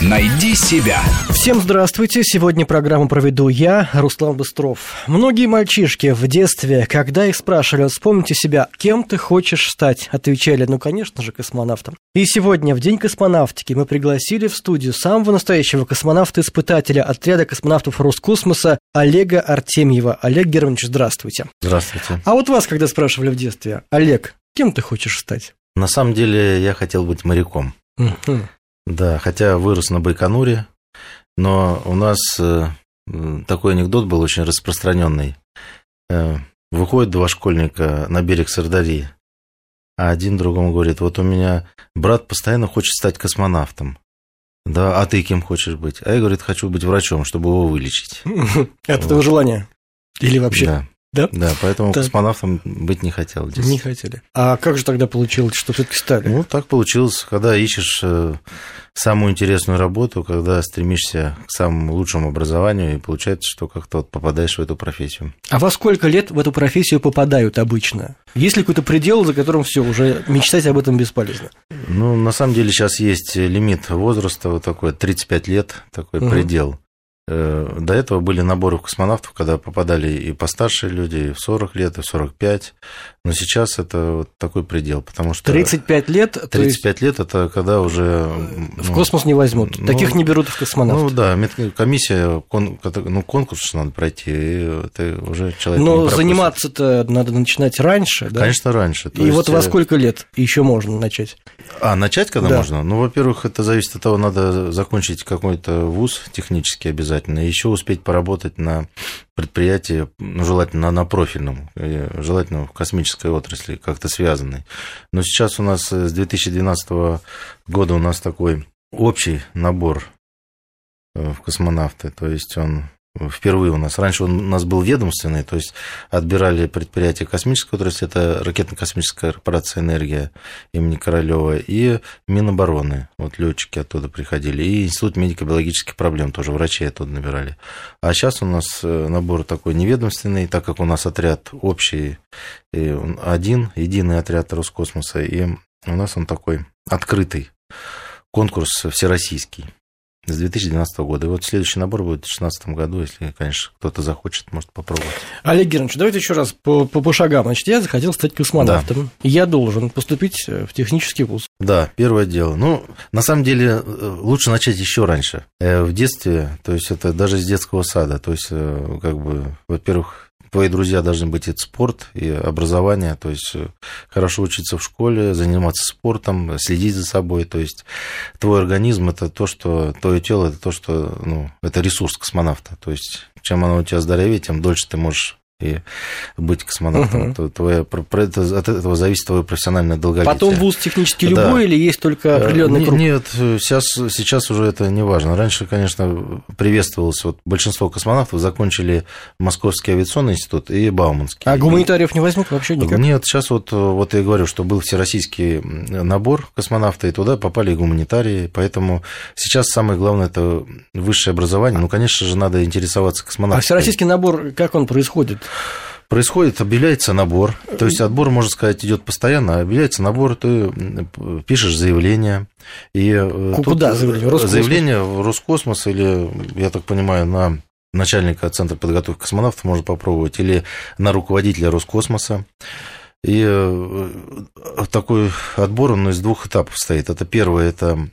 Найди себя. Всем здравствуйте. Сегодня программу проведу я, Руслан Быстров. Многие мальчишки в детстве, когда их спрашивали, вспомните себя, кем ты хочешь стать, отвечали, ну, конечно же, космонавтом. И сегодня, в День космонавтики, мы пригласили в студию самого настоящего космонавта-испытателя отряда космонавтов Роскосмоса Олега Артемьева. Олег Германович, здравствуйте. Здравствуйте. А вот вас, когда спрашивали в детстве, Олег, кем ты хочешь стать? На самом деле я хотел быть моряком. Мгм. Да, хотя вырос на Байконуре, но у нас э, такой анекдот был очень распространенный. Э, Выходит два школьника на берег Сардарии, а один другому говорит, вот у меня брат постоянно хочет стать космонавтом. Да, а ты кем хочешь быть? А я, говорит, хочу быть врачом, чтобы его вылечить. От этого желания? Или вообще? Да, Да? да, поэтому Так. космонавтом быть не хотел. детстве. Не хотели. А как же тогда получилось, что все-таки стали? Ну, так получилось, когда ищешь э, самую интересную работу, когда стремишься к самому лучшему образованию, и получается, что как-то вот попадаешь в эту профессию. А во сколько лет в эту профессию попадают обычно? Есть ли какой-то предел, за которым все, уже мечтать об этом бесполезно? Ну, на самом деле сейчас есть лимит возраста, вот такой, 35 лет, такой Мгм. предел. Э, До этого были наборы космонавтов, когда попадали и постарше люди, и в 40 лет, и в 45. Но сейчас это вот такой предел, потому что 35 лет, то есть 35 лет это когда уже... в ну, космос не возьмут. ну, Таких не берут в Ну космонавт. да, комиссия, кон- ну, конкурс же надо пройти, и это уже человек Но заниматься-то надо начинать раньше, да? Конечно, раньше. И вот есть, во э, сколько лет еще можно начать? А, начать когда Да. можно? Ну, во-первых, это зависит от того, надо закончить какой-то вуз технически обязательно, и еще успеть поработать на предприятии, ну, желательно на профильном, э, желательно в космической отрасли, как-то связанной. Но сейчас у нас э, с 2012 года у нас такой общий набор э, в космонавты, то есть он впервые у нас. Раньше он у нас был ведомственный, то есть отбирали предприятия космической отрасли, это ракетно-космическая корпорация «Энергия» имени Королева и Минобороны, вот летчики оттуда приходили, и Институт медико-биологических проблем, тоже врачи оттуда набирали. А сейчас у нас э, набор такой неведомственный, так как у нас отряд общий, один, единый отряд Роскосмоса, и у нас он такой открытый конкурс всероссийский с 2012 года. И вот следующий набор будет в 2016 году, если, конечно, кто-то захочет, может попробовать. Олег Германович, давайте еще раз по, по, по шагам. Значит, я захотел стать космонавтом. И Я должен поступить э, в технический вуз. Да, первое дело. Ну, на самом деле, э, лучше начать еще раньше. Э, В детстве, то есть это даже с детского сада. То есть, как бы, во-первых, твои друзья должны быть это спорт и образование, то есть э, хорошо учиться в школе, заниматься спортом, следить за собой, то есть твой организм это то, что твое тело это то, что ну, это ресурс космонавта, то есть чем оно у тебя здоровее, тем дольше ты можешь и быть космонавтом. Твоя, про- про это- от этого зависит твое профессиональное долголетие. Потом вуз технически Да. любой или есть только определенный Э, круг? Нет, сейчас, сейчас уже это не важно. Раньше, конечно, приветствовалось, вот большинство космонавтов закончили Московский авиационный институт и Бауманский. А гуманитариев не возьмут вообще никак? Нет, сейчас вот, вот я говорю, что был всероссийский набор космонавта, и туда попали и гуманитарии, поэтому сейчас самое главное это высшее образование. Ну, конечно же, надо интересоваться А космонавтикой. всероссийский набор, как он происходит? Происходит, объявляется набор, то есть отбор, можно сказать, идет постоянно, объявляется набор, ты пишешь заявление, и э, куда заявление? В Роскосмос? заявление в Роскосмос или, я так понимаю, на начальника Центра подготовки космонавтов можно попробовать, или на руководителя Роскосмоса. И э, такой отбор, он из двух этапов состоит. Это первое, это э,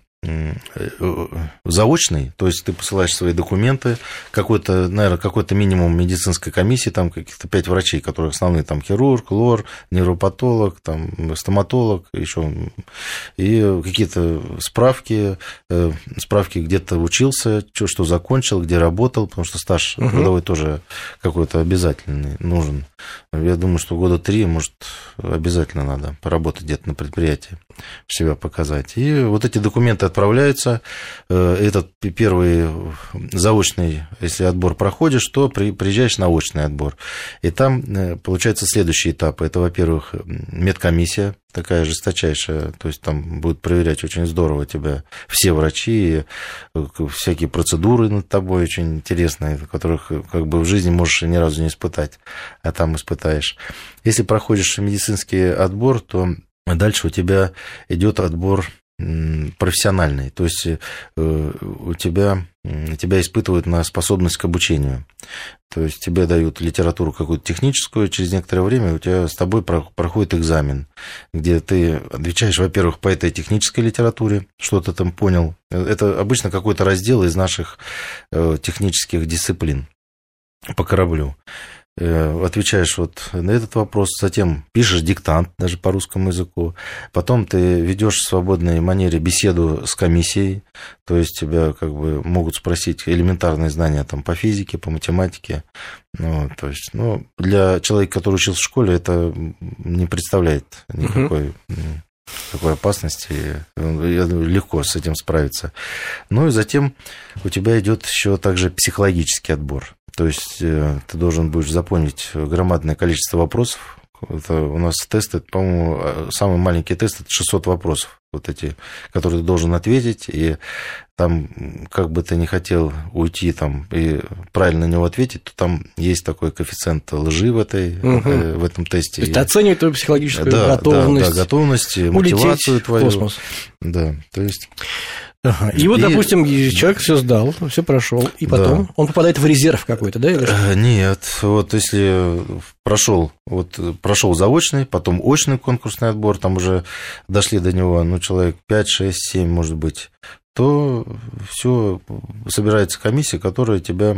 заочный, то есть ты посылаешь свои документы, какой-то, наверное, какой-то минимум медицинской комиссии, там каких-то пять врачей, которые основные, там хирург, лор, невропатолог, там стоматолог, еще и какие-то справки, э, справки, где то учился, что, что закончил, где работал, потому что стаж Мгм. трудовой тоже какой-то обязательный нужен. Я думаю, что года три, может, обязательно надо поработать где-то на предприятии, себя показать. И вот эти документы отправляются. Э, Этот первый заочный, если отбор проходишь, то при- приезжаешь на очный отбор. И там э, получается следующий этап. Это, во-первых, медкомиссия такая жесточайшая, то есть там будут проверять очень здорово тебя все врачи, э, всякие процедуры над тобой очень интересные, которых э, как бы в жизни можешь ни разу не испытать, а там испытаешь. Если проходишь медицинский отбор, то дальше у тебя идет отбор профессиональный, то есть э, у тебя, тебя испытывают на способность к обучению. То есть тебе дают литературу какую-то техническую, через некоторое время у тебя с тобой проходит экзамен, где ты отвечаешь, во-первых, по этой технической литературе, что ты там понял. Это обычно какой-то раздел из наших э, технических дисциплин по кораблю. Э, отвечаешь вот на этот вопрос, затем пишешь диктант даже по русскому языку, потом ты ведешь в свободной манере беседу с комиссией, то есть тебя как бы могут спросить элементарные знания там по физике, по математике, ну, то есть, ну, для человека, который учился в школе, это не представляет никакой угу такой опасности, легко с этим справиться. Ну и затем у тебя идет еще также психологический отбор. То есть э, ты должен будешь запомнить громадное количество вопросов. Это у нас тесты, по-моему, э, самый маленький тест это 600 вопросов, вот эти, которые ты должен ответить, и там, как бы ты ни хотел уйти там и правильно на него ответить, то там есть такой коэффициент лжи в, этой, угу. в этом тесте. То есть оценивает твою психологическую да, готовность. Да, да, готовность, мотивацию твою. В космос. Да, то есть Ага. И, и вот, допустим, человек все сдал, все прошел, и потом да. он попадает в резерв какой-то, да? Или что? Нет, вот если прошел, вот прошел заочный, потом очный конкурсный отбор, там уже дошли до него, ну, человек 5, 6, 7, может быть, то все собирается комиссия, которая тебя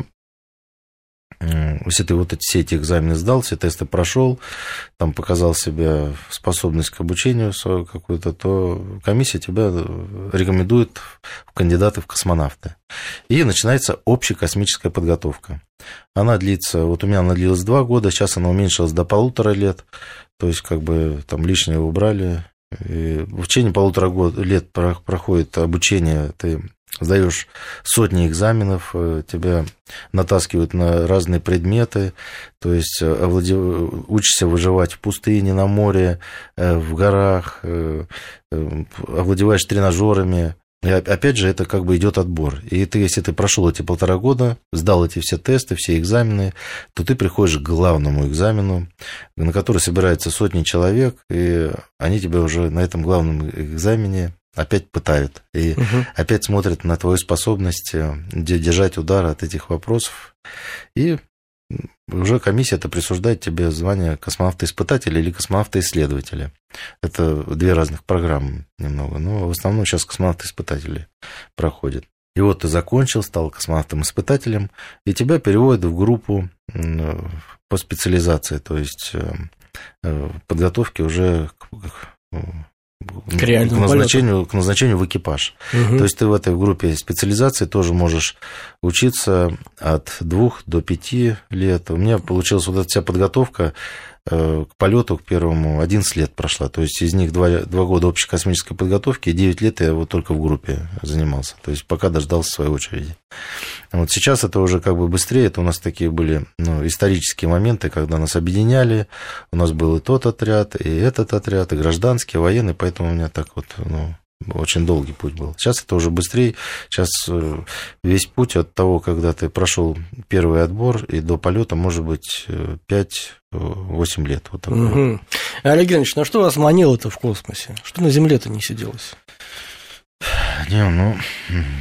если ты вот эти, все эти экзамены сдал, все тесты прошел, там показал себе способность к обучению свою какую-то, то комиссия тебя рекомендует в кандидаты в космонавты. И начинается общая космическая подготовка. Она длится, вот у меня она длилась два года, сейчас она уменьшилась до полутора лет, то есть как бы там лишнее убрали. И в течение полутора лет проходит обучение, ты сдаешь сотни экзаменов, э, тебя натаскивают на разные предметы, то есть э, овладев... учишься выживать в пустыне, на море, э, в горах, овладеваешь тренажерами. И опять же, это как бы идет отбор. И ты, если ты прошел эти полтора года, сдал эти все тесты, все экзамены, то ты приходишь к главному экзамену, на который собирается сотни человек, и они тебя уже на этом главном экзамене опять пытают. И угу. опять смотрят на твою способность э, держать удар от этих вопросов. И уже комиссия это присуждает тебе звание космонавта-испытателя или космонавта-исследователя. Это две разных программы немного. Но в основном сейчас космонавты-испытатели проходят. И вот ты закончил, стал космонавтом-испытателем, и тебя переводят в группу по специализации, то есть э, подготовки уже к к, реальному к, назначению, к назначению в экипаж. Угу. То есть ты в этой группе специализации тоже можешь учиться от двух до пяти лет. У меня получилась вот эта вся подготовка к полету, к первому, 11 лет прошла. То есть из них 2, 2 года общей космической подготовки и 9 лет я вот только в группе занимался. То есть пока дождался своей очереди. Вот сейчас это уже как бы быстрее. Это у нас такие были ну, исторические моменты, когда нас объединяли. У нас был и тот отряд, и этот отряд, и гражданский, и военный. Поэтому у меня так вот ну, очень долгий путь был. Сейчас это уже быстрее. Сейчас э, весь путь от того, когда ты прошел первый отбор и до полета, может быть, 5-8 э, лет. Вот такой. Угу. Олег Геннадьевич, ну что вас манило-то в космосе? Что на Земле-то не сиделось? Не, ну,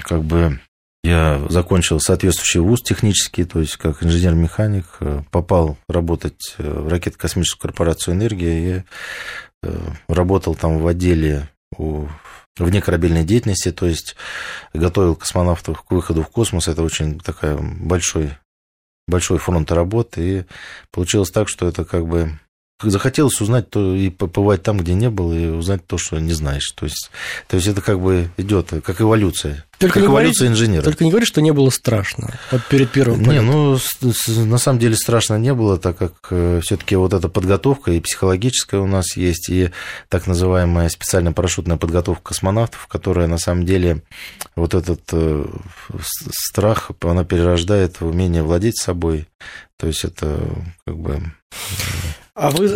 как бы я закончил соответствующий вуз технический, то есть как инженер-механик, э, попал работать в ракетно-космическую корпорацию «Энергия» и работал там в отделе у вне корабельной деятельности, то есть готовил космонавтов к выходу в космос. Это очень такая большой, большой фронт работы. И получилось так, что это как бы захотелось узнать то и побывать там, где не был, и узнать то, что не знаешь. То есть, то есть это как бы идет как эволюция. Только как эволюция говорите, инженера. Только не говори, что не было страшно вот перед первым. Не, ну, на самом деле страшно не было, так как э, все таки вот эта подготовка и психологическая у нас есть, и так называемая специальная парашютная подготовка космонавтов, которая на самом деле вот этот э, страх, она перерождает в умение владеть собой. То есть это как бы а вы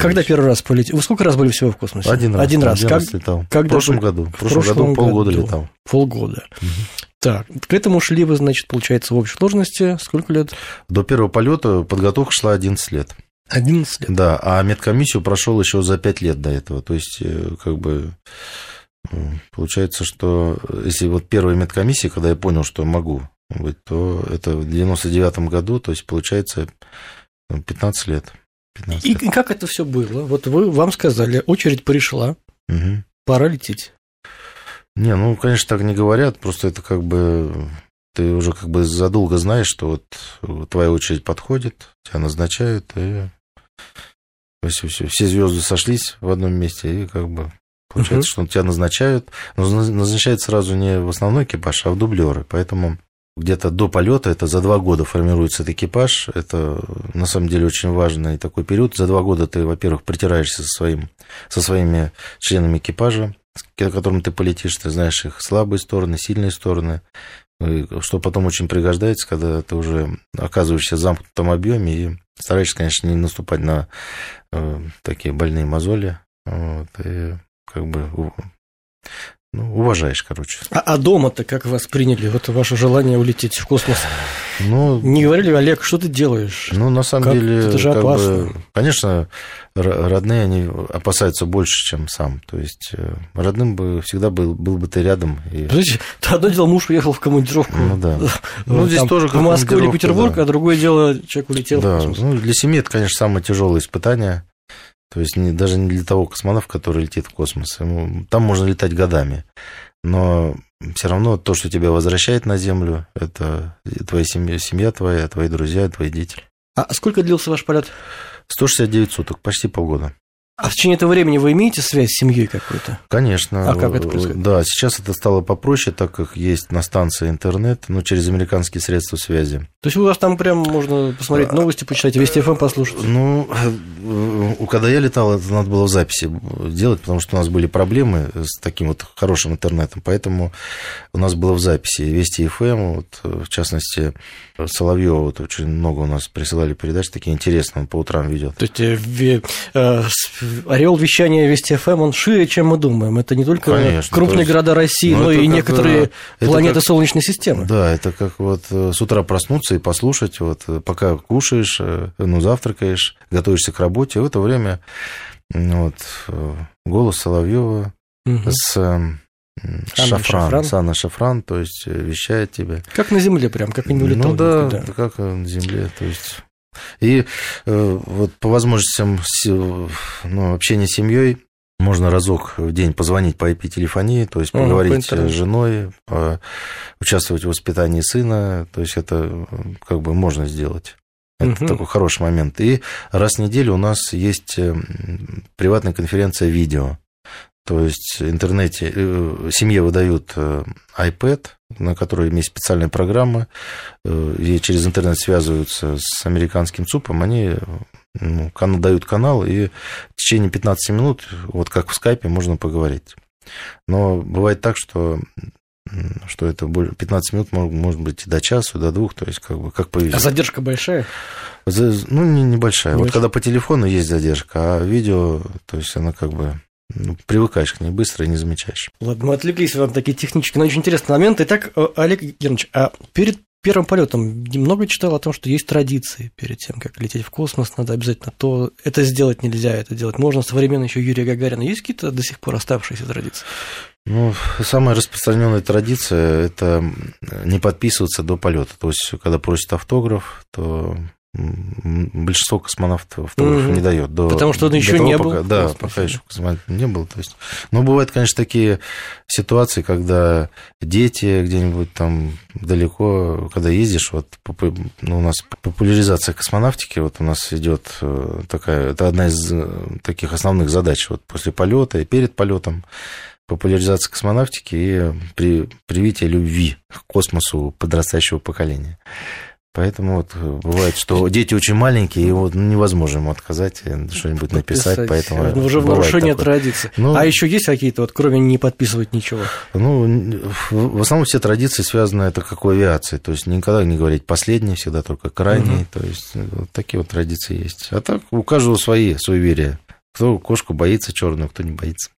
когда вещь. первый раз полетели? Вы сколько раз были всего в космосе? Один раз. Один раз. Один как... раз летал. Когда в прошлом году. В прошлом, прошлом году полгода году. летал. Полгода. Угу. Так, к этому шли вы, значит, получается, в общей сложности сколько лет? До первого полета подготовка шла 11 лет. 11 лет? Да, а медкомиссию прошел еще за 5 лет до этого. То есть, э, как бы Получается, что если вот первая медкомиссия, когда я понял, что могу быть, то это в 99 году, то есть получается 15 ну, лет. 15 и, лет. и как это все было? Вот вы вам сказали, очередь пришла, угу. пора лететь. Не, ну, конечно, так не говорят, просто это как бы ты уже как бы задолго знаешь, что вот твоя очередь подходит, тебя назначают, и все, все, все звезды сошлись в одном месте, и как бы получается, угу. что тебя назначают, но назначают сразу не в основной экипаж, а в дублеры, поэтому где-то до полета, это за два года формируется этот экипаж, это на самом деле очень важный такой период. За два года ты, во-первых, притираешься со, своим, со своими членами экипажа, с которым ты полетишь, ты знаешь их слабые стороны, сильные стороны, что потом очень пригождается, когда ты уже оказываешься в замкнутом объеме и стараешься, конечно, не наступать на э, такие больные мозоли. Вот, и как бы ну, уважаешь, короче. А, а дома-то как вас приняли? Вот ваше желание улететь в космос? Ну, не говорили, Олег, что ты делаешь? Ну, на самом как? деле, это же опасно. Бы, конечно, родные, они опасаются больше, чем сам. То есть, э, родным бы всегда был, был бы ты рядом. И... Подождите, одно дело, муж уехал в командировку. Ну, да. Ну, здесь тоже В Москву или Петербург, да. а другое дело, человек улетел. Да, ну, для семьи это, конечно, самое тяжелое испытание. То есть не, даже не для того космонавта, который летит в космос. Ему, там можно летать годами. Но все равно то, что тебя возвращает на Землю, это твоя семья, семья твоя, твои друзья, твои дети. А сколько длился ваш полет? 169 суток, почти полгода. А в течение этого времени вы имеете связь с семьей какой-то? Конечно. А как это происходит? Да, сейчас это стало попроще, так как есть на станции интернет, ну, через американские средства связи. То есть у вас там прям можно посмотреть новости, почитать, Вести ФМ послушать? Ну, когда я летал, это надо было в записи делать, потому что у нас были проблемы с таким вот хорошим интернетом, поэтому у нас было в записи Вести ФМ, вот, в частности, Соловьева вот очень много у нас присылали передач, такие интересные, он по утрам ведет. То есть э, э, ареал вещания Вести ФМ, он шире, чем мы думаем. Это не только Конечно, крупные есть, города России, но, ну, но и некоторые планеты как, Солнечной системы. Да, это как вот э, с утра проснуться и послушать, вот пока кушаешь, ну, завтракаешь, готовишься к работе, это время вот, голос Соловьева угу. с Шафран, Шафран. Сана Шафран, то есть э, вещает тебе. Как на земле прям, как и не улетал Ну да, никуда. как на земле, то есть... И э, вот по возможностям ну, общения с семьей можно разок в день позвонить по IP-телефонии, то есть поговорить с женой, участвовать в воспитании сына, то есть это как бы можно сделать. Это угу. такой хороший момент. И раз в неделю у нас есть приватная конференция видео. То есть в интернете э, семье выдают э, iPad, на которой есть специальная программа, э, и через интернет связываются с американским ЦУПом, они ну, дают канал, и в течение 15 минут, вот как в скайпе, можно поговорить. Но бывает так, что что это 15 минут может быть до часу, до двух, то есть как бы как повезет. А задержка большая? Ну, не, небольшая. Вот когда по телефону есть задержка, а видео, то есть она как бы ну, привыкаешь к ней быстро и не замечаешь. Ладно, мы отвлеклись на такие технические, но очень интересные моменты. Итак, Олег Германович, а перед первым полетом немного читал о том, что есть традиции перед тем, как лететь в космос, надо обязательно то, это сделать нельзя, это делать можно. Современно еще Юрия Гагарина. Есть какие-то до сих пор оставшиеся традиции? Ну, самая распространенная традиция – это не подписываться до полета. То есть, когда просят автограф, то большинство космонавтов автограф угу. не дает. До, Потому что он еще того, не пока, был. Да, пока еще космонавт не был. То есть, но бывают, конечно, такие ситуации, когда дети где-нибудь там далеко, когда ездишь, вот ну, у нас популяризация космонавтики, вот у нас идет э, такая, это одна из э, таких основных задач вот после полета и перед полетом популяризация космонавтики и при, привитие любви к космосу подрастающего поколения. Поэтому вот э, бывает, что дети очень маленькие, и вот невозможно ему отказать, э, что-нибудь написать, поэтому... Это уже нарушение традиции. Ну, а еще есть какие-то, вот, кроме не подписывать ничего? Ну, в основном все традиции связаны это как в авиации, то есть никогда не говорить последний, всегда только крайний, угу. то есть э, вот такие вот традиции есть. А так у каждого свои суеверия. Кто кошку боится черную, кто не боится.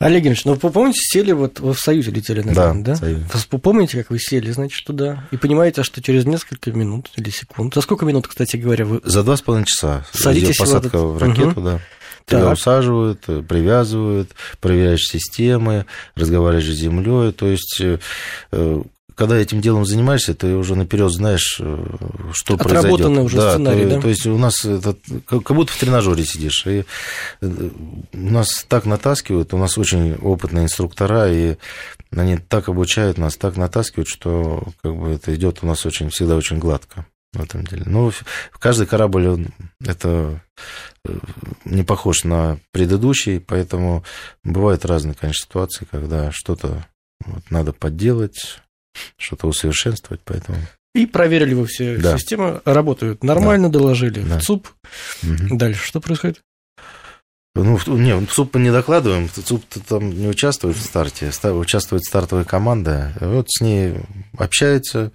Олег Ильич, ну вы помните, сели вот вы в Союзе летели, наверное, да? да? Вы помните, как вы сели, значит, туда, и понимаете, что через несколько минут или секунд, за сколько минут, кстати говоря, вы... За два с половиной часа. Садитесь посадка в, этот... в ракету, угу. да. Тебя Так. усаживают, э, привязывают, проверяешь системы, разговариваешь с землей. То есть, э, э, когда этим делом занимаешься, ты уже наперед знаешь, э, что Отработанный произойдет. уже да, сценарий, то, да? То есть у нас это, как будто в тренажере сидишь. И э, нас так натаскивают, у нас очень опытные инструктора, и они так обучают нас, так натаскивают, что как бы это идет у нас очень всегда очень гладко в этом деле. Ну, каждый корабль, он, это э, не похож на предыдущий, поэтому бывают разные, конечно, ситуации, когда что-то вот надо подделать, что-то усовершенствовать, поэтому... И проверили вы все Да. системы, работают нормально, доложили Да. в ЦУП. Мгм. Дальше что происходит? Ну, в- не, в СУП не докладываем, СУП там не участвует в старте, ста- участвует стартовая команда, вот с ней общаются,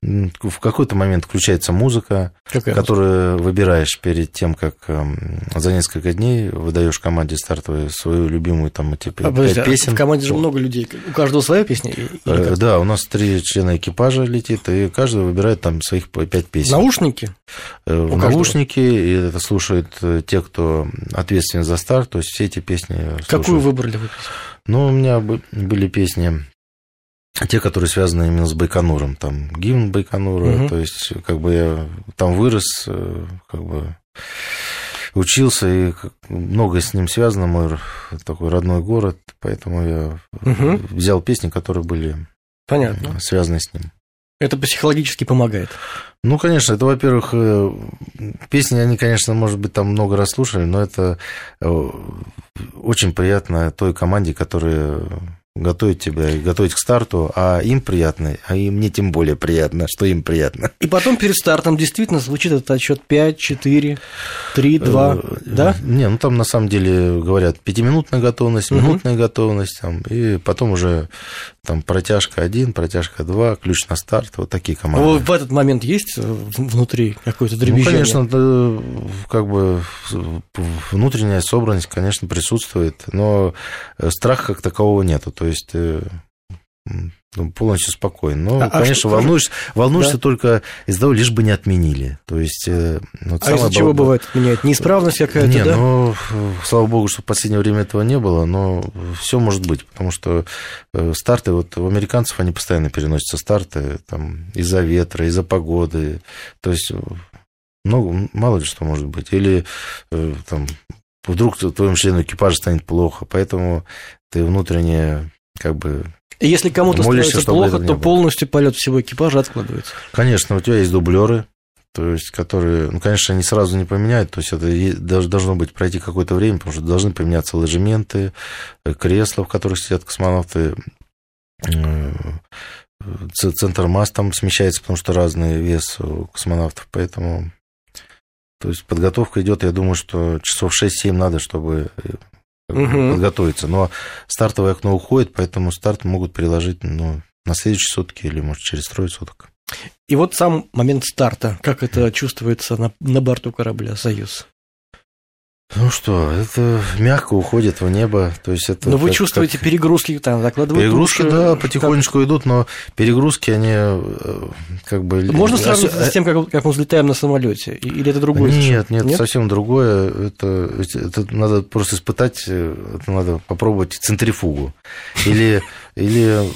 в какой-то момент включается музыка, Какая которую выбираешь перед тем, как эм, за несколько дней выдаешь команде стартовую свою любимую там эти А, подожди, а песен. в команде же много людей. У каждого своя песня? или Э? Да, у нас три члена экипажа летит, и каждый выбирает там своих пять песен. Наушники? Э, В наушники, и это слушают э, те, кто ответственен за старт, то есть все эти песни Какую слушают. выбрали вы? Ну, у меня бы- были песни, те, которые связаны именно с Байконуром, там гимн Байконура, Мгм. то есть как бы я там вырос, э, как бы учился, и многое с ним связано, мой такой родной город, поэтому я Мгм. взял песни, которые были Понятно. связаны с ним. Это психологически помогает. Ну, конечно, это, во-первых, э, песни, они, конечно, может быть, там много раз слушали, но это э, очень приятно той команде, которая готовит тебя и готовит к старту, а им приятно, а и мне тем более приятно, что им приятно. И потом перед стартом действительно звучит этот отчет 5, 4, 3, 2, Э, да? Не, ну там на самом деле говорят пятиминутная готовность, минутная готовность, там, и потом уже там протяжка 1, протяжка 2, ключ на старт, вот такие команды. Вот в этот момент есть э, внутри какое-то Ну, дребезжание? конечно, да, как бы внутренняя собранность, конечно, присутствует, но э, страха как такового нету. То есть э, ну, полностью спокоен. Но, А- а конечно, что- волнуешься, волнуешься Да. только из-за того, лишь бы не отменили. То есть, э, вот А из-за чего бывает отменяет? Неисправность какая-то, не, да? ну, слава богу, что в последнее время этого не было, но все может быть, потому что э, старты, вот у американцев они постоянно переносятся старты, там, из-за ветра, из-за погоды, то есть много, мало ли что может быть, или там вдруг твоему члену экипажа станет плохо, поэтому ты внутренне как бы И если кому-то становится плохо, то полностью полет всего экипажа откладывается. Конечно, у тебя есть дублеры, то есть, которые, ну, конечно, они сразу не поменяют, то есть это е- дож- должно быть пройти какое-то время, потому что должны поменяться ложементы, э, кресла, в которых сидят космонавты, э, центр масс там смещается, потому что разный вес у космонавтов, поэтому, то есть подготовка идет, я думаю, что часов 6-7 надо, чтобы Мгм. подготовиться, но стартовое окно уходит, поэтому старт могут переложить, ну, на следующие сутки или, может, через трое суток. И вот сам момент старта, как это чувствуется на, на борту корабля «Союз». Ну что, это мягко уходит в небо, то есть это... Но вы как- чувствуете как- перегрузки, там закладывают Перегрузки, уши, да, как- потихонечку идут, но перегрузки, они э, как бы... Можно сравнить Осё- с тем, как, как мы взлетаем на самолете? Или это другое? Нет, совершенно? нет, совсем другое. Это, это надо просто испытать, э, это надо попробовать центрифугу. Или, или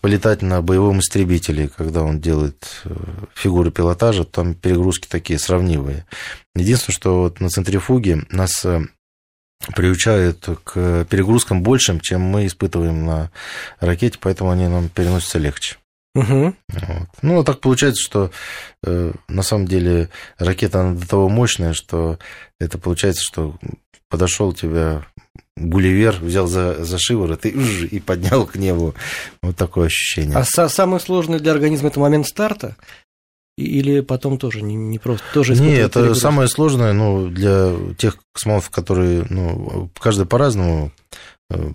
полетать на боевом истребителе, когда он делает э, фигуры пилотажа, там перегрузки такие сравнивые. Единственное, что вот на центрифуге нас э, приучают к перегрузкам большим, чем мы испытываем на ракете, поэтому они нам переносятся легче. Мгм. Вот. Ну, а так получается, что э, на самом деле ракета она до того мощная, что это получается, что подошел тебя Гулливер, взял за, за шиворот и, и поднял к небу. Вот такое ощущение. А са- самый сложный для организма это момент старта? Или потом тоже не, не просто? Тоже Не, испытывает это перегруз? самое сложное, ну, для тех космонавтов, которые, ну, каждый по-разному э,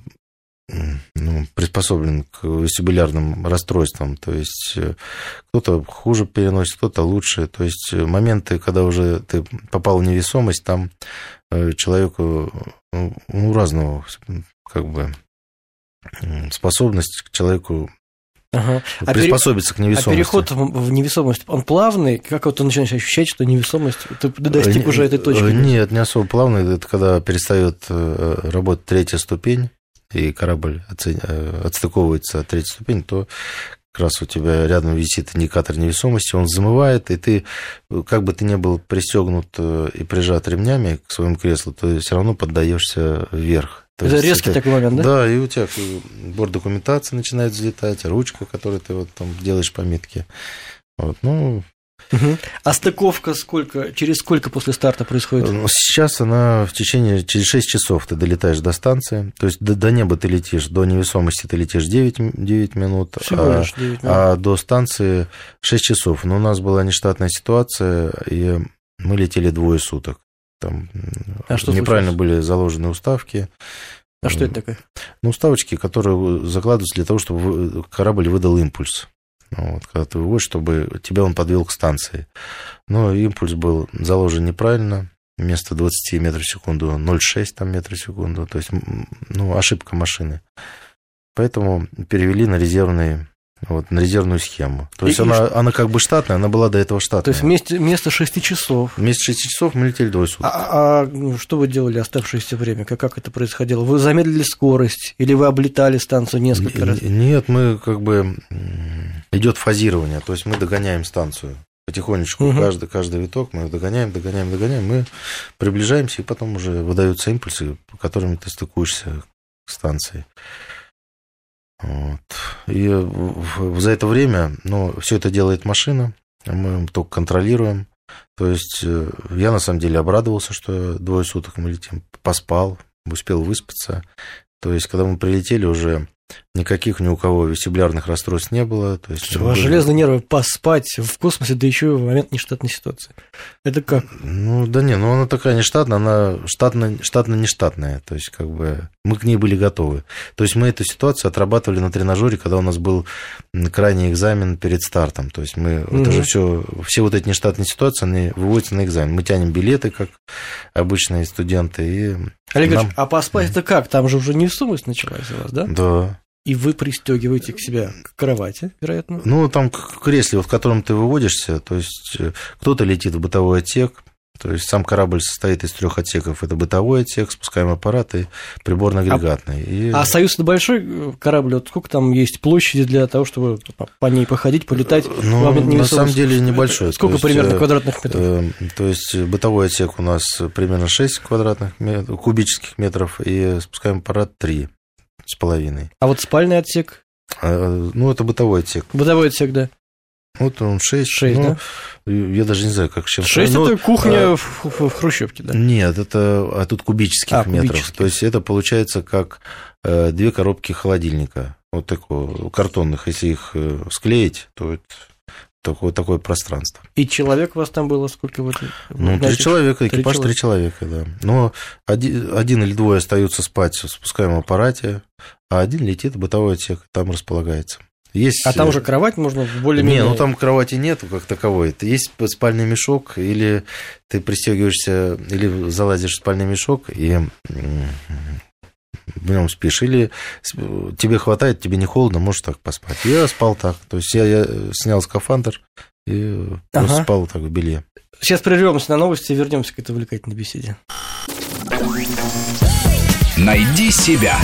ну, приспособлен к вестибулярным расстройствам. То есть э, кто-то хуже переносит, кто-то лучше. То есть э, моменты, когда уже ты попал в невесомость, там человеку ну, ну, разного как бы способность к человеку Ага. А приспособиться пере... к невесомости. А переход в невесомость, он плавный? Как вот ты начинаешь ощущать, что невесомость, ты достиг уже этой точки? Нет, не особо плавный. Это когда перестает работать третья ступень, и корабль отстыковывается от третьей ступени, то как раз у тебя рядом висит индикатор невесомости, он замывает, и ты, как бы ты не был пристегнут э, и прижат ремнями к своему креслу, то все равно поддаешься вверх. То это резкий это, такой момент, да? Да, и у тебя борт документации начинает взлетать, ручка, которой ты вот там делаешь пометки. Вот, ну, Угу. А стыковка сколько, через сколько после старта происходит? Ну, сейчас она в течение, через 6 часов ты долетаешь до станции, то есть до, до неба ты летишь, до невесомости ты летишь 9, 9 минут, Всего лишь 9 минут, а до станции 6 часов. Но у нас была нештатная ситуация, и мы летели двое суток. Там а что неправильно случилось? были заложены уставки. А что это такое? Ну, уставочки, которые закладываются для того, чтобы корабль выдал импульс. Вот, когда ты выводишь, чтобы тебя он подвел к станции. Но импульс был заложен неправильно. Вместо 20 метров в секунду 0,6 там метров в секунду. То есть, ну, ошибка машины. Поэтому перевели на резервный вот, на резервную схему. То есть и, она, и... она как бы штатная, она была до этого штатная. То есть вместе, вместо 6 часов. Вместо 6 часов мы летели двое суток. А, а что вы делали оставшееся время? Как, как это происходило? Вы замедлили скорость или вы облетали станцию несколько раз? Нет, мы как бы идет фазирование, то есть мы догоняем станцию потихонечку угу. каждый, каждый виток мы догоняем, догоняем, догоняем, мы приближаемся, и потом уже выдаются импульсы, по которым ты стыкуешься к станции. Вот. И за это время, ну, все это делает машина, мы только контролируем. То есть э, я на самом деле обрадовался, что двое суток мы летим, поспал, успел выспаться. То есть, когда мы прилетели, уже Никаких ни у кого вестибулярных расстройств не было. То есть, у вас были... железные нервы поспать в космосе, да еще в момент нештатной ситуации. Это как? Ну, да не, ну она такая нештатная, она штатно, штатно-нештатная. То есть, как бы мы к ней были готовы. То есть, мы эту ситуацию отрабатывали на тренажере, когда у нас был крайний экзамен перед стартом. То есть, мы угу. это же все, все вот эти нештатные ситуации, они выводятся на экзамен. Мы тянем билеты, как обычные студенты, и Олег Нам... а поспать это как? Там же уже невесомость началась у вас, да? Да. И вы пристегиваете к себе к кровати, вероятно? Ну, там к кресле, вот, в котором ты выводишься, то есть э, кто-то летит в бытовой отсек, то есть сам корабль состоит из трех отсеков. Это бытовой отсек, спускаемый аппарат и приборно-агрегатный. А, и... а Союз это большой э, корабль? Вот сколько там есть площади для того, чтобы по ней походить, полетать? Ну, на самом деле небольшой. Сколько есть, примерно э, квадратных метров? Э, то есть бытовой отсек у нас примерно 6 квадратных метров, кубических метров, и спускаемый аппарат 3 с половиной. А вот спальный отсек? А, ну, это бытовой отсек. Бытовой отсек, да. Вот он 6. 6, ну, да? Я даже не знаю, как чем 6 это кухня а, в, в, в Хрущевке, да? Нет, это а тут кубических а, метров. Кубических. То есть это получается как э, две коробки холодильника. Вот такого, картонных. Если их э, склеить, то это такое, такое пространство. И человек у вас там было сколько в этом? Ну, три человека, экипаж три человека, да. Но один, один или двое остаются спать в спускаемом аппарате, а один летит в бытовой отсек, там располагается. Есть... А там э, уже кровать можно более-менее... Не, ну там кровати нету как таковой. Есть спальный мешок, или ты пристегиваешься, или залазишь в спальный мешок и в нем спишь. Или тебе хватает, тебе не холодно, можешь так поспать. Я спал так. То есть я, я снял скафандр и ага. просто спал так в белье. Сейчас прервемся на новости и вернемся к этой увлекательной беседе. Найди себя.